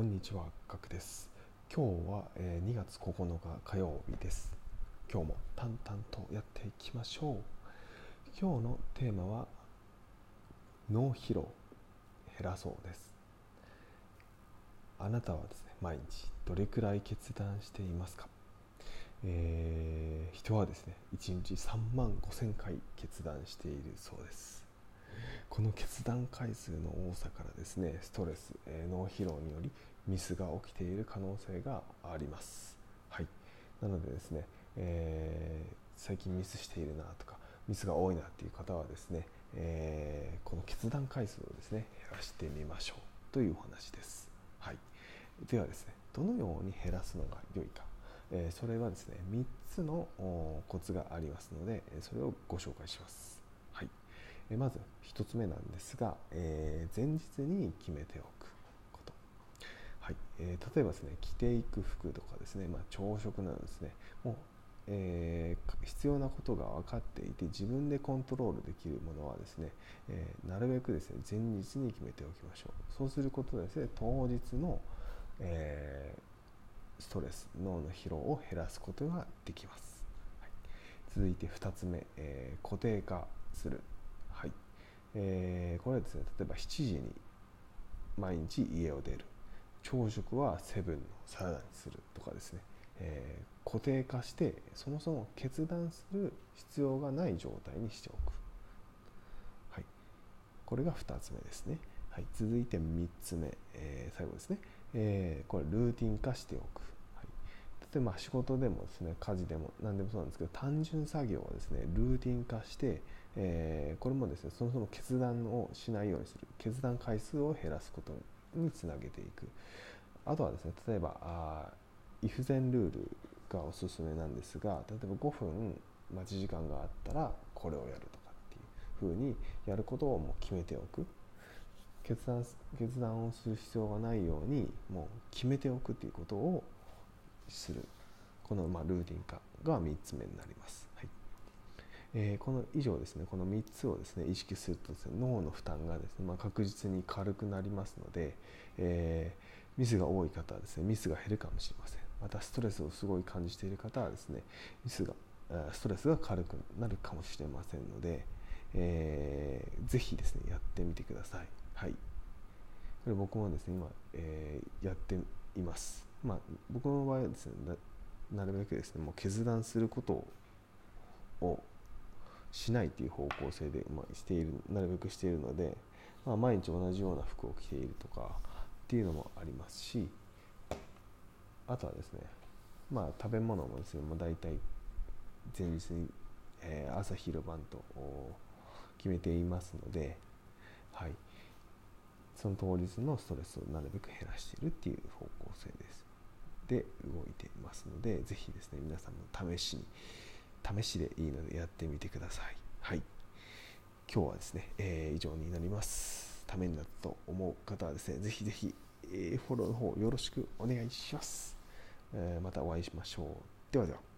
こんにちは、ガクです。今日は、え2月9日火曜日です。今日も淡々とやっていきましょう。今日のテーマは脳疲労減らそうです。あなたはですね、毎日どれくらい決断していますか、えー人はですね、1日3万5000回決断しているそうです。この決断回数の多さからですねストレス、え脳疲労によりミスが起きている可能性があります。はい、なのでですね、えー最近ミスしているなとかミスが多いなっていう方はですね、えーこの決断回数をですね減らしてみましょうというお話です。はい、ではですねどのように減らすのが良いか、えーそれはですね3つのコツがありますのでそれをご紹介します。まず1つ目なんですが、えー前日に決めておくこと、はい。えー例えばですね着ていく服とかですね、まあ、朝食などですね。もう、えー必要なことが分かっていて自分でコントロールできるものはですね、えなるべくですね前日に決めておきましょう。そうすることでですね当日の、えストレス脳の疲労を減らすことができます、はい。続いて2つ目、え固定化する、えーこれはですね例えば7時に毎日家を出る。朝食はセブンのサラダにするとかですね、えー固定化してそもそも決断する必要がない状態にしておく、はい、これが2つ目ですね、はい、続いて3つ目、えー最後ですね、えーこれルーティン化しておく、はい、例えば仕事でもですね家事でも何でもそうなんですけど単純作業をですねルーティン化して、えーこれもですねそもそも決断をしないようにする決断回数を減らすことにつなげていく。あとはですね例えばあー if then ルールがおすすめなんですが例えば5分待ち時間があったらこれをやるとかっていうふうにやることをもう決めておく。決断決断をする必要がないようにもう決めておくっていうことをする。このまあルーティン化が3つ目になります。えーこの以上ですねこの3つをですね意識するとですね脳の負担がですね、まあ、確実に軽くなりますので、えーミスが多い方はですねミスが減るかもしれません。またストレスをすごい感じている方はですねミスがストレスが軽くなるかもしれませんので、えーぜひですねやってみてください。はい。これ僕もですね今、えーやっています。まあ僕の場合はですねななるべくですねもう決断することをしないという方向性で、まあ、しているなるべくしているので、まあ、毎日同じような服を着ているとかっていうのもありますしあとはですねまあ食べ物もですねもう大体前日に、えー朝昼晩と決めていますので、はい、その当日のストレスをなるべく減らしているっていう方向性です。で動いていますのでぜひですね皆さんも試しに試しでいいのでやってみてください。はい。今日はですね、えー以上になります。ためになったと思う方はですね、ぜひぜひ、えーフォローの方よろしくお願いします。えーまたお会いしましょう。ではでは。